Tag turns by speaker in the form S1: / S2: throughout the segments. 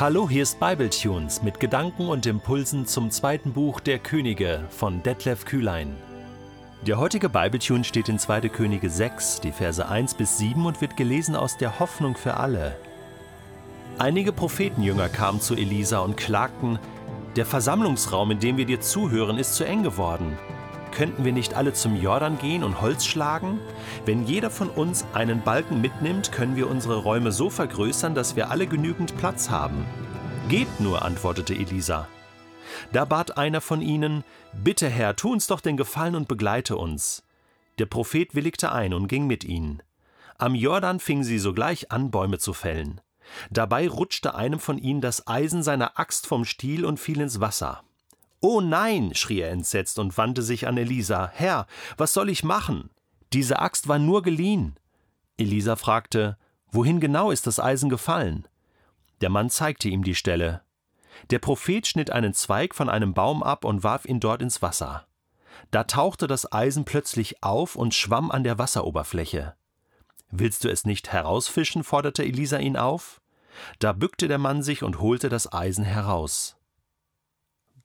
S1: Hallo, hier ist Bibletunes mit Gedanken und Impulsen zum zweiten Buch der Könige von Detlef Kühlein. Der heutige Bibletune steht in 2. Könige 6, die Verse 1 bis 7 und wird gelesen aus der Hoffnung für alle. Einige Prophetenjünger kamen zu Elisa und klagten: Der Versammlungsraum, in dem wir dir zuhören, ist zu eng geworden. Könnten wir nicht alle zum Jordan gehen und Holz schlagen? Wenn jeder von uns einen Balken mitnimmt, können wir unsere Räume so vergrößern, dass wir alle genügend Platz haben. Geht nur, antwortete Elisa. Da bat einer von ihnen, Bitte Herr, tu uns doch den Gefallen und begleite uns. Der Prophet willigte ein und ging mit ihnen. Am Jordan fingen sie sogleich an, Bäume zu fällen. Dabei rutschte einem von ihnen das Eisen seiner Axt vom Stiel und fiel ins Wasser. Oh nein, schrie er entsetzt und wandte sich an Elisa. Herr, was soll ich machen? Diese Axt war nur geliehen. Elisa fragte, Wohin genau ist das Eisen gefallen? Der Mann zeigte ihm die Stelle. Der Prophet schnitt einen Zweig von einem Baum ab und warf ihn dort ins Wasser. Da tauchte das Eisen plötzlich auf und schwamm an der Wasseroberfläche. Willst du es nicht herausfischen? forderte Elisa ihn auf. Da bückte der Mann sich und holte das Eisen heraus.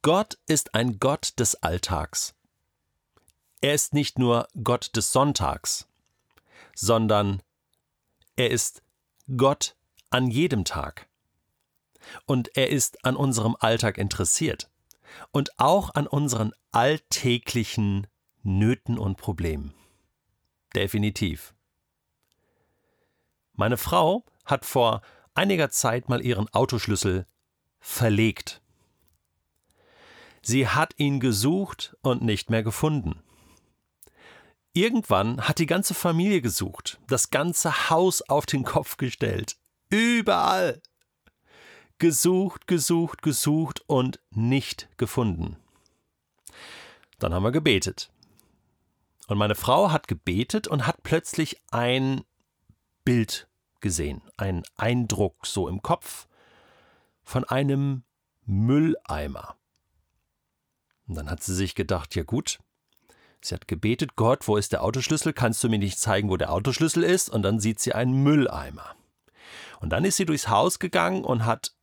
S1: Gott ist ein Gott des Alltags. Er ist nicht nur Gott des Sonntags, sondern er ist Gott an jedem Tag. Und er ist an unserem Alltag interessiert und auch an unseren alltäglichen Nöten und Problemen. Definitiv. Meine Frau hat vor einiger Zeit mal ihren Autoschlüssel verlegt. Sie hat ihn gesucht und nicht mehr gefunden. Irgendwann hat die ganze Familie gesucht, das ganze Haus auf den Kopf gestellt. Überall. Gesucht, gesucht, gesucht und nicht gefunden. Dann haben wir gebetet. Und meine Frau hat gebetet und hat plötzlich ein Bild gesehen, einen Eindruck so im Kopf von einem Mülleimer. Und dann hat sie sich gedacht, ja gut, sie hat gebetet, Gott, wo ist der Autoschlüssel? Kannst du mir nicht zeigen, wo der Autoschlüssel ist? Und dann sieht sie einen Mülleimer. Und dann ist sie durchs Haus gegangen und hat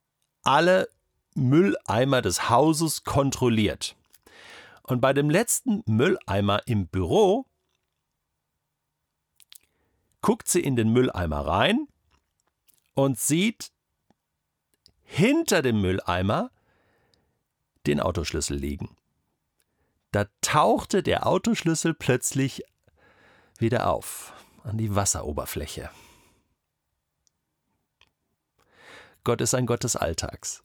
S1: alle Mülleimer des Hauses kontrolliert. Und bei dem letzten Mülleimer im Büro guckt sie in den Mülleimer rein und sieht hinter dem Mülleimer den Autoschlüssel liegen. Da tauchte der Autoschlüssel plötzlich wieder auf an die Wasseroberfläche. Gott ist ein Gott des Alltags.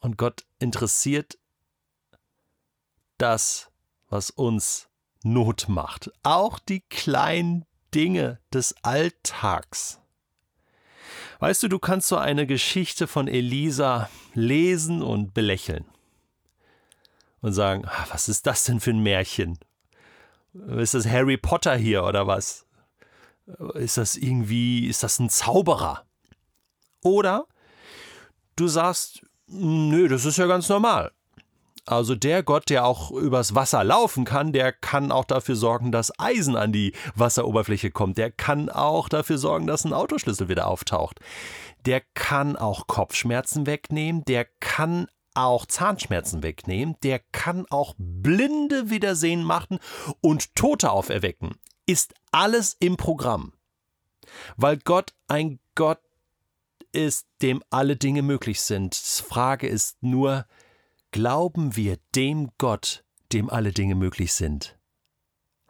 S1: Und Gott interessiert das, was uns Not macht. Auch die kleinen Dinge des Alltags. Weißt du, du kannst so eine Geschichte von Elisa lesen und belächeln und sagen, ah, was ist das denn für ein Märchen? Ist das Harry Potter hier oder was? Ist das irgendwie, ist das ein Zauberer? Oder du sagst, nö, das ist ja ganz normal. Also der Gott, der auch übers Wasser laufen kann, der kann auch dafür sorgen, dass Eisen an die Wasseroberfläche kommt. Der kann auch dafür sorgen, dass ein Autoschlüssel wieder auftaucht. Der kann auch Kopfschmerzen wegnehmen. Der kann auch Zahnschmerzen wegnehmen, der kann auch Blinde wiedersehen machen und Tote auferwecken. Ist alles im Programm. Weil Gott ein Gott ist, dem alle Dinge möglich sind. Frage ist nur, glauben wir dem Gott, dem alle Dinge möglich sind?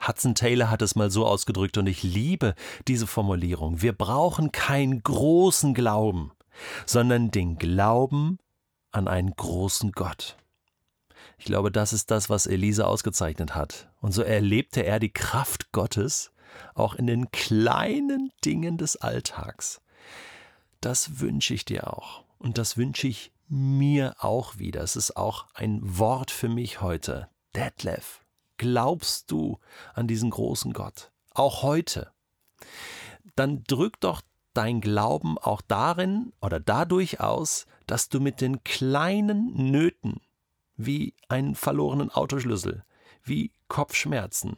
S1: Hudson Taylor hat es mal so ausgedrückt und ich liebe diese Formulierung. Wir brauchen keinen großen Glauben, sondern den Glauben an einen großen Gott. Ich glaube, das ist das, was Elisa ausgezeichnet hat. Und so erlebte er die Kraft Gottes auch in den kleinen Dingen des Alltags. Das wünsche ich dir auch. Und das wünsche ich mir auch wieder. Es ist auch ein Wort für mich heute. Detlef, glaubst du an diesen großen Gott? Auch heute. Dann drück doch dein Glauben auch darin oder dadurch aus, dass du mit den kleinen Nöten, wie einen verlorenen Autoschlüssel, wie Kopfschmerzen,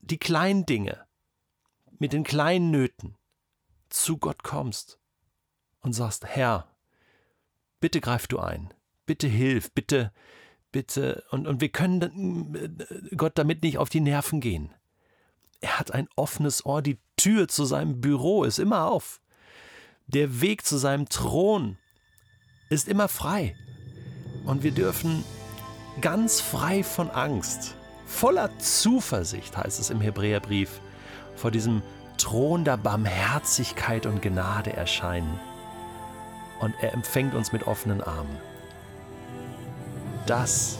S1: die kleinen Dinge, mit den kleinen Nöten zu Gott kommst und sagst, Herr, bitte greif du ein. Bitte hilf, bitte, bitte. Und, und wir können äh, Gott damit nicht auf die Nerven gehen. Er hat ein offenes Ohr, die Tür zu seinem Büro ist immer auf. Der Weg zu seinem Thron ist immer frei. Und wir dürfen ganz frei von Angst, voller Zuversicht, heißt es im Hebräerbrief, vor diesem Thron der Barmherzigkeit und Gnade erscheinen. Und er empfängt uns mit offenen Armen. Das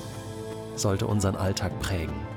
S1: sollte unseren Alltag prägen.